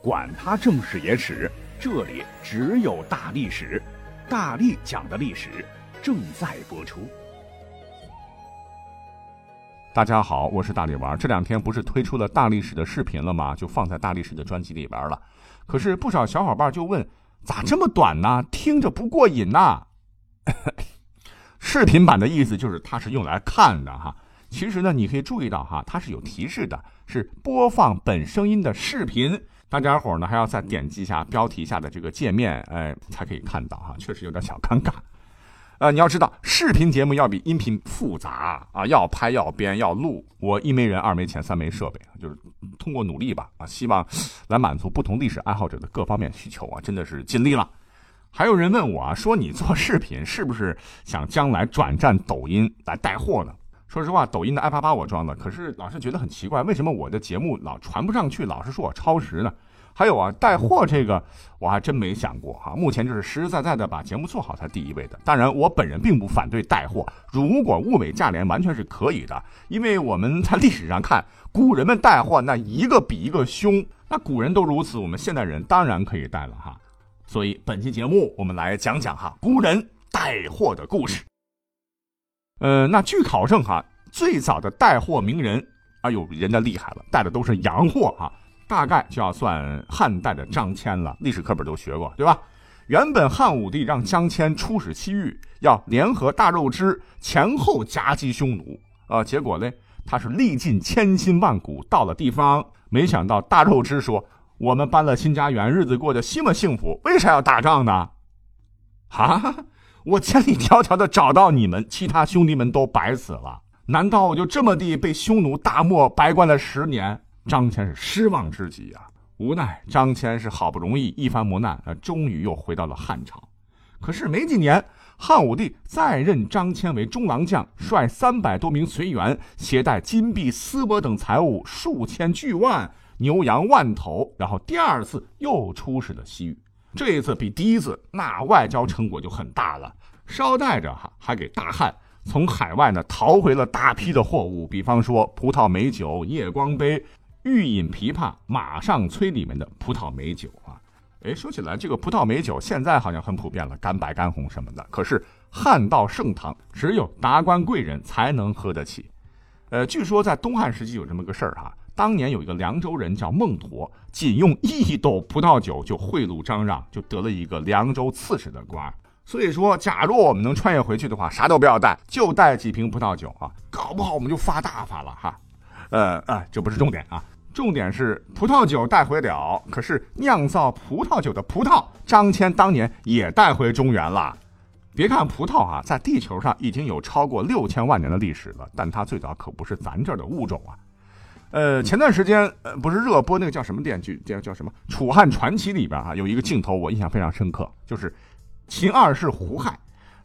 管他正史野史，这里只有大历史，大力讲的历史正在播出。大家好，我是大力丸。这两天不是推出了大历史的视频了吗？就放在大历史的专辑里边了。可是不少小伙伴就问，咋这么短呢？听着不过瘾呐。视频版的意思就是它是用来看的哈。其实呢，你可以注意到哈，它是有提示的，是播放本声音的视频。大家伙呢还要再点击一下标题下的这个界面，哎，才可以看到哈，确实有点小尴尬。呃，你要知道，视频节目要比音频复杂啊，要拍要编要录。我一没人，二没钱，三没设备，就是通过努力吧啊，希望来满足不同历史爱好者的各方面需求啊，真的是尽力了。还有人问我啊，说你做视频是不是想将来转战抖音来带货呢？说实话，抖音的 i 八八我装了，可是老是觉得很奇怪，为什么我的节目老传不上去，老是说我超时呢？还有啊，带货这个我还真没想过哈。目前就是实实在在的把节目做好才第一位的。当然，我本人并不反对带货，如果物美价廉，完全是可以的。因为我们在历史上看，古人们带货那一个比一个凶，那古人都如此，我们现代人当然可以带了哈。所以本期节目我们来讲讲哈古人带货的故事。呃，那据考证哈，最早的带货名人，哎呦，人家厉害了，带的都是洋货哈，大概就要算汉代的张骞了，历史课本都学过，对吧？原本汉武帝让张骞出使西域，要联合大肉支前后夹击匈奴，啊，结果呢，他是历尽千辛万苦到了地方，没想到大肉支说：“我们搬了新家园，日子过得西么幸福，为啥要打仗呢？”哈。我千里迢迢的找到你们，其他兄弟们都白死了。难道我就这么地被匈奴大漠白关了十年？张骞是失望之极啊！无奈张骞是好不容易一番磨难，啊，终于又回到了汉朝。可是没几年，汉武帝再任张骞为中郎将，率三百多名随员，携带金币、丝帛等财物数千巨万，牛羊万头，然后第二次又出使了西域。这一次比第一次，那外交成果就很大了。捎带着哈，还给大汉从海外呢淘回了大批的货物，比方说葡萄美酒、夜光杯、欲饮琵琶、马上催里面的葡萄美酒啊。哎，说起来，这个葡萄美酒现在好像很普遍了，干白、干红什么的。可是汉到盛唐，只有达官贵人才能喝得起。呃，据说在东汉时期有这么个事儿哈。当年有一个凉州人叫孟陀，仅用一斗葡萄酒就贿赂张让，就得了一个凉州刺史的官。所以说，假如我们能穿越回去的话，啥都不要带，就带几瓶葡萄酒啊，搞不好我们就发大发了哈。呃，哎，这不是重点啊，重点是葡萄酒带回了，可是酿造葡萄酒的葡萄，张骞当年也带回中原了。别看葡萄啊，在地球上已经有超过六千万年的历史了，但它最早可不是咱这儿的物种啊。呃，前段时间呃，不是热播那个叫什么电剧，叫叫什么《楚汉传奇》里边啊，有一个镜头我印象非常深刻，就是秦二世胡亥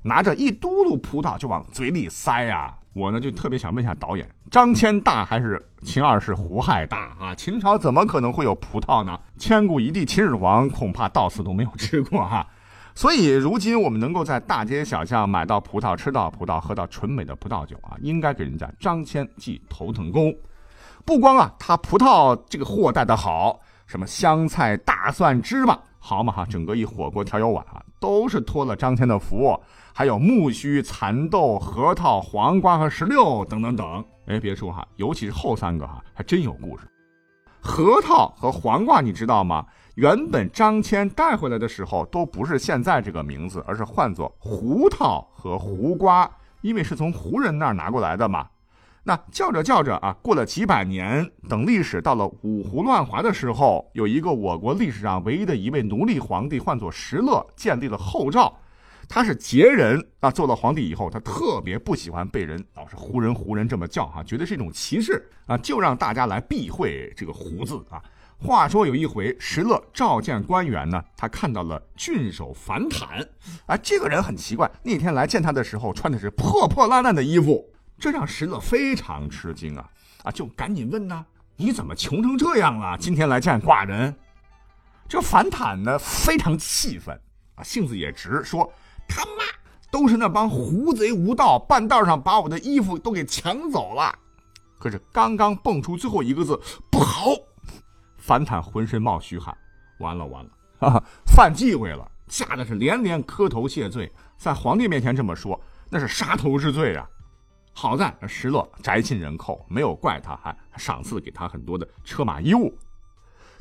拿着一嘟噜葡萄就往嘴里塞啊。我呢就特别想问一下导演，张骞大还是秦二世胡亥大啊？秦朝怎么可能会有葡萄呢？千古一帝秦始皇恐怕到死都没有吃过哈。所以如今我们能够在大街小巷买到葡萄、吃到葡萄、喝到纯美的葡萄酒啊，应该给人家张骞记头等功。不光啊，他葡萄这个货带的好，什么香菜、大蒜、芝麻，好嘛哈，整个一火锅调酒碗啊，都是托了张骞的福。还有木须、蚕豆、核桃、黄瓜和石榴等等等。哎，别说哈，尤其是后三个哈，还真有故事。核桃和黄瓜，你知道吗？原本张骞带回来的时候都不是现在这个名字，而是换作胡桃和胡瓜，因为是从胡人那儿拿过来的嘛。那叫着叫着啊，过了几百年，等历史到了五胡乱华的时候，有一个我国历史上唯一的一位奴隶皇帝，唤作石勒，建立了后赵。他是羯人啊，做了皇帝以后，他特别不喜欢被人老是胡人胡人这么叫哈，觉得是一种歧视啊，就让大家来避讳这个胡字啊。话说有一回，石勒召见官员呢，他看到了郡守樊坦，啊，这个人很奇怪，那天来见他的时候穿的是破破烂烂的衣服。这让石勒非常吃惊啊啊！就赶紧问呐：“你怎么穷成这样了？今天来见寡人？”这樊坦呢非常气愤啊，性子也直，说：“他妈都是那帮狐贼无道，半道上把我的衣服都给抢走了。”可是刚刚蹦出最后一个字“不好”，樊坦浑身冒虚汗，完了完了啊，犯忌讳了，吓得是连连磕头谢罪，在皇帝面前这么说，那是杀头之罪啊！好在石勒宅心仁厚，没有怪他，还赏赐给他很多的车马衣物。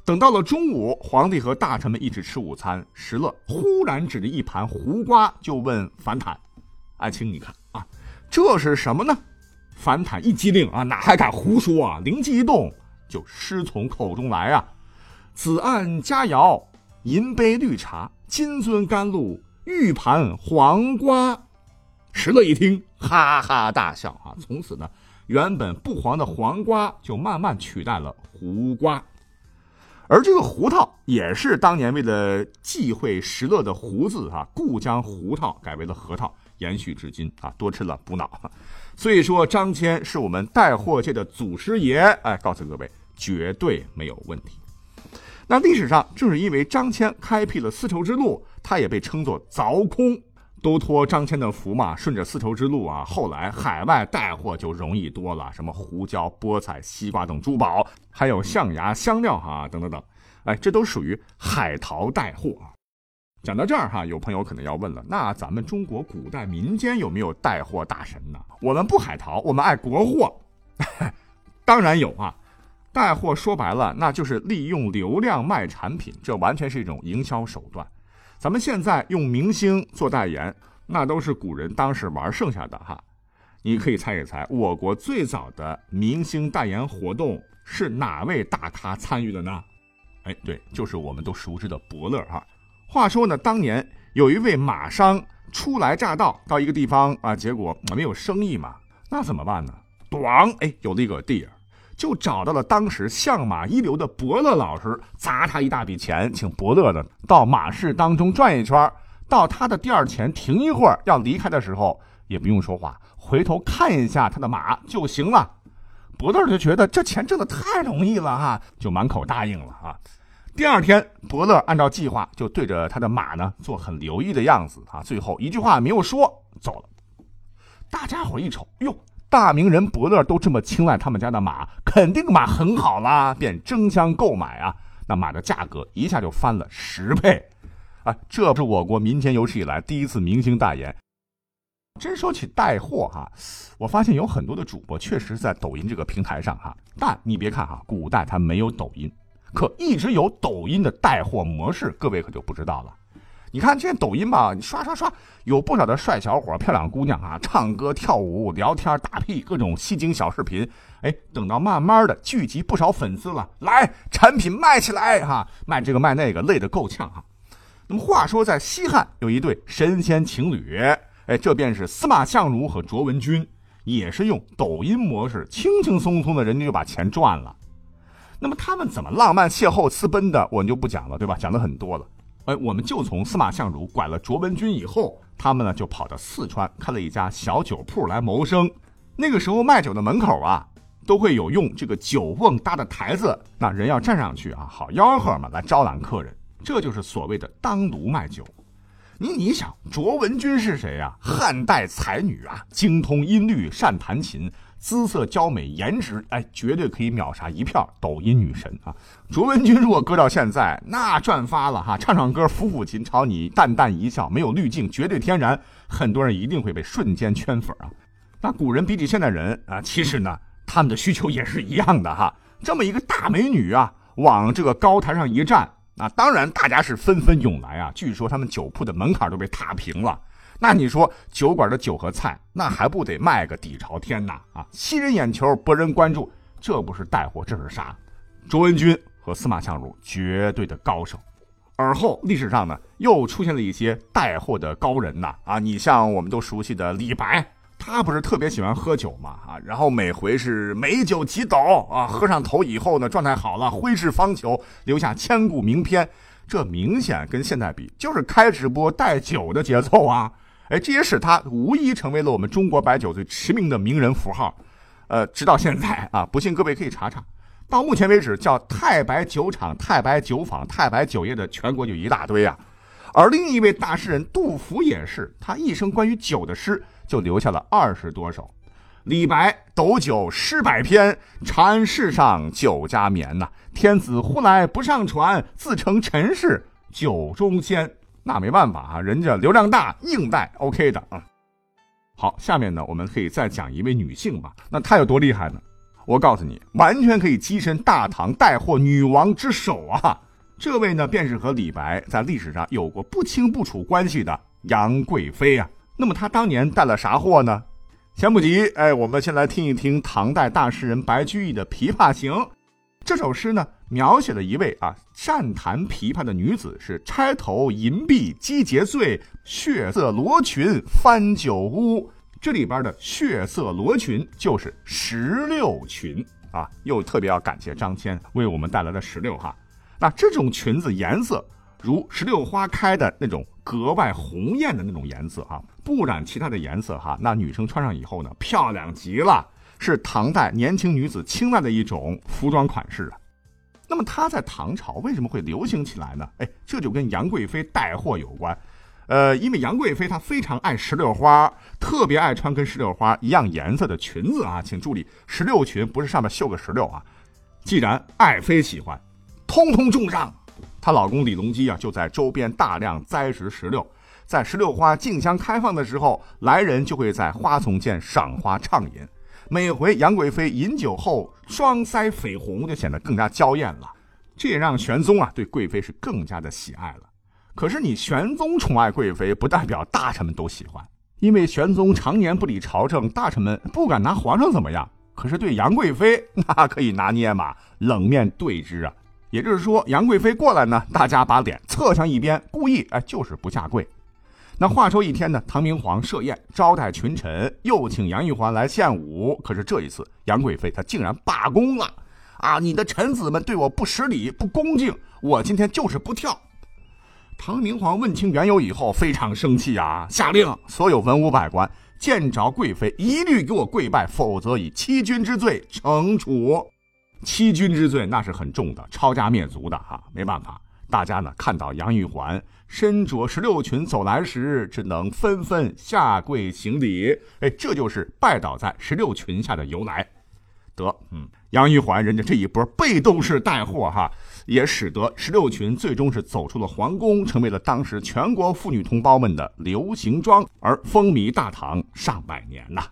等到了中午，皇帝和大臣们一起吃午餐，石勒忽然指着一盘胡瓜就问樊坦：“爱卿，你看啊，这是什么呢？”樊坦一激灵啊，哪还敢胡说啊？灵机一动，就师从口中来啊。子案佳肴，银杯绿茶，金樽甘露，玉盘黄瓜。石勒一听，哈哈大笑啊！从此呢，原本不黄的黄瓜就慢慢取代了胡瓜。而这个胡桃也是当年为了忌讳石勒的胡字啊，故将胡桃改为了核桃，延续至今啊，多吃了补脑。所以说，张骞是我们带货界的祖师爷，哎，告诉各位，绝对没有问题。那历史上正是因为张骞开辟了丝绸之路，他也被称作凿空，都托张骞的福嘛。顺着丝绸之路啊，后来海外带货就容易多了，什么胡椒、菠菜、西瓜等珠宝，还有象牙、香料哈，等等等，哎，这都属于海淘带货。讲到这儿哈，有朋友可能要问了，那咱们中国古代民间有没有带货大神呢？我们不海淘，我们爱国货，当然有啊。带货说白了，那就是利用流量卖产品，这完全是一种营销手段。咱们现在用明星做代言，那都是古人当时玩剩下的哈。你可以猜一猜，我国最早的明星代言活动是哪位大咖参与的呢？哎，对，就是我们都熟知的伯乐哈。话说呢，当年有一位马商初来乍到，到一个地方啊，结果没有生意嘛，那怎么办呢？咣，哎，有了一个地儿。就找到了当时相马一流的伯乐老师，砸他一大笔钱，请伯乐呢到马市当中转一圈，到他的店前停一会儿，要离开的时候也不用说话，回头看一下他的马就行了。伯乐就觉得这钱挣的太容易了哈，就满口答应了啊。第二天，伯乐按照计划就对着他的马呢做很留意的样子啊，最后一句话没有说走了。大家伙一瞅，哟。大名人伯乐都这么青睐他们家的马，肯定马很好啦，便争相购买啊。那马的价格一下就翻了十倍，啊，这是我国民间有史以来第一次明星代言。真说起带货哈，我发现有很多的主播确实在抖音这个平台上哈，但你别看哈，古代它没有抖音，可一直有抖音的带货模式，各位可就不知道了。你看，现在抖音吧，你刷刷刷，有不少的帅小伙、漂亮姑娘啊，唱歌、跳舞、聊天、打屁，各种吸睛小视频。哎，等到慢慢的聚集不少粉丝了，来，产品卖起来哈，卖这个卖那个，累得够呛哈。那么话说，在西汉有一对神仙情侣，哎，这便是司马相如和卓文君，也是用抖音模式，轻轻松松的，人家就把钱赚了。那么他们怎么浪漫邂逅私奔的，我们就不讲了，对吧？讲的很多了。哎，我们就从司马相如拐了卓文君以后，他们呢就跑到四川开了一家小酒铺来谋生。那个时候卖酒的门口啊，都会有用这个酒瓮搭的台子，那人要站上去啊，好吆喝嘛，来招揽客人。这就是所谓的当炉卖酒。你你想，卓文君是谁呀？汉代才女啊，精通音律，善弹琴。姿色娇美，颜值哎，绝对可以秒杀一票抖音女神啊！卓文君如果搁到现在，那赚发了哈！唱唱歌，抚抚琴，朝你淡淡一笑，没有滤镜，绝对天然，很多人一定会被瞬间圈粉啊！那古人比起现代人啊，其实呢，他们的需求也是一样的哈。这么一个大美女啊，往这个高台上一站，啊当然大家是纷纷涌来啊！据说他们酒铺的门槛都被踏平了。那你说酒馆的酒和菜，那还不得卖个底朝天呐？啊，吸人眼球，博人关注，这不是带货，这是啥？卓文君和司马相如绝对的高手。而后历史上呢，又出现了一些带货的高人呐。啊，你像我们都熟悉的李白，他不是特别喜欢喝酒嘛？啊，然后每回是美酒几斗啊，喝上头以后呢，状态好了，挥斥方遒，留下千古名篇。这明显跟现在比，就是开直播带酒的节奏啊。哎，这也使他无疑成为了我们中国白酒最驰名的名人符号，呃，直到现在啊，不信各位可以查查，到目前为止叫太白酒厂、太白酒坊、太白酒业的全国就一大堆啊。而另一位大诗人杜甫也是，他一生关于酒的诗就留下了二十多首。李白斗酒诗百篇，长安市上酒家眠呐。天子呼来不上船，自称臣是酒中仙。那没办法啊，人家流量大，硬带 OK 的啊。好，下面呢，我们可以再讲一位女性吧。那她有多厉害呢？我告诉你，完全可以跻身大唐带货女王之首啊。这位呢，便是和李白在历史上有过不清不楚关系的杨贵妃啊。那么她当年带了啥货呢？前不急，哎，我们先来听一听唐代大诗人白居易的《琵琶行》。这首诗呢，描写了一位啊善弹琵琶的女子，是钗头银篦击节碎，血色罗裙翻酒污。这里边的血色罗裙就是石榴裙啊，又特别要感谢张骞为我们带来的石榴哈。那这种裙子颜色如石榴花开的那种格外红艳的那种颜色哈，不染其他的颜色哈，那女生穿上以后呢，漂亮极了，是唐代年轻女子青睐的一种服装款式啊。那么它在唐朝为什么会流行起来呢？哎，这就跟杨贵妃带货有关。呃，因为杨贵妃她非常爱石榴花，特别爱穿跟石榴花一样颜色的裙子啊。请注意，石榴裙不是上面绣个石榴啊。既然爱妃喜欢。通通种上，她老公李隆基啊，就在周边大量栽植石榴。在石榴花竞相开放的时候，来人就会在花丛间赏花畅饮。每回杨贵妃饮酒后，双腮绯红，就显得更加娇艳了。这也让玄宗啊对贵妃是更加的喜爱了。可是你玄宗宠爱贵妃，不代表大臣们都喜欢，因为玄宗常年不理朝政，大臣们不敢拿皇上怎么样。可是对杨贵妃，那可以拿捏嘛，冷面对之啊。也就是说，杨贵妃过来呢，大家把脸侧向一边，故意哎，就是不下跪。那话说一天呢，唐明皇设宴招待群臣，又请杨玉环来献舞。可是这一次，杨贵妃她竟然罢工了啊！你的臣子们对我不识礼、不恭敬，我今天就是不跳。唐明皇问清缘由以后，非常生气啊，下令所有文武百官见着贵妃一律给我跪拜，否则以欺君之罪惩处。欺君之罪那是很重的，抄家灭族的哈，没办法，大家呢看到杨玉环身着石榴裙走来时，只能纷纷下跪行礼。哎，这就是拜倒在石榴裙下的由来。得，嗯，杨玉环人家这一波被动式带货哈，也使得石榴裙最终是走出了皇宫，成为了当时全国妇女同胞们的流行装，而风靡大唐上百年呐。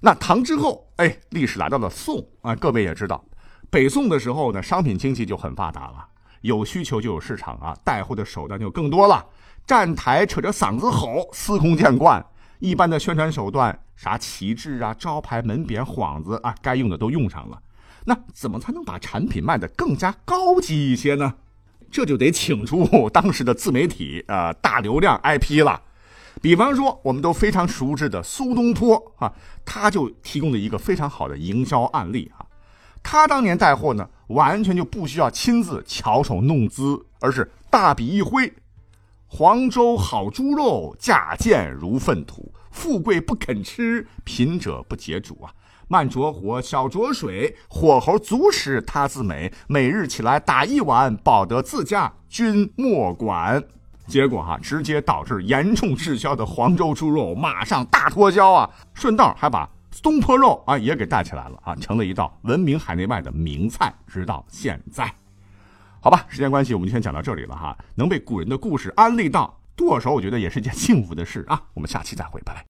那唐之后，哎，历史来到了宋啊。各位也知道，北宋的时候呢，商品经济就很发达了，有需求就有市场啊，带货的手段就更多了。站台扯着嗓子吼，司空见惯。一般的宣传手段，啥旗帜啊、招牌、门匾、幌子啊，该用的都用上了。那怎么才能把产品卖得更加高级一些呢？这就得请出当时的自媒体啊，大流量 IP 了。比方说，我们都非常熟知的苏东坡啊，他就提供了一个非常好的营销案例啊。他当年带货呢，完全就不需要亲自巧手弄姿，而是大笔一挥：“黄州好猪肉，价贱如粪土。富贵不肯吃，贫者不解煮啊。慢着火，小着水，火候足时他自美。每日起来打一碗，保得自家，君莫管。”结果哈，直接导致严重滞销的黄州猪肉马上大脱销啊！顺道还把东坡肉啊也给带起来了啊，成了一道闻名海内外的名菜，直到现在。好吧，时间关系，我们就先讲到这里了哈。能被古人的故事安利到剁手，我觉得也是一件幸福的事啊。我们下期再会，拜拜。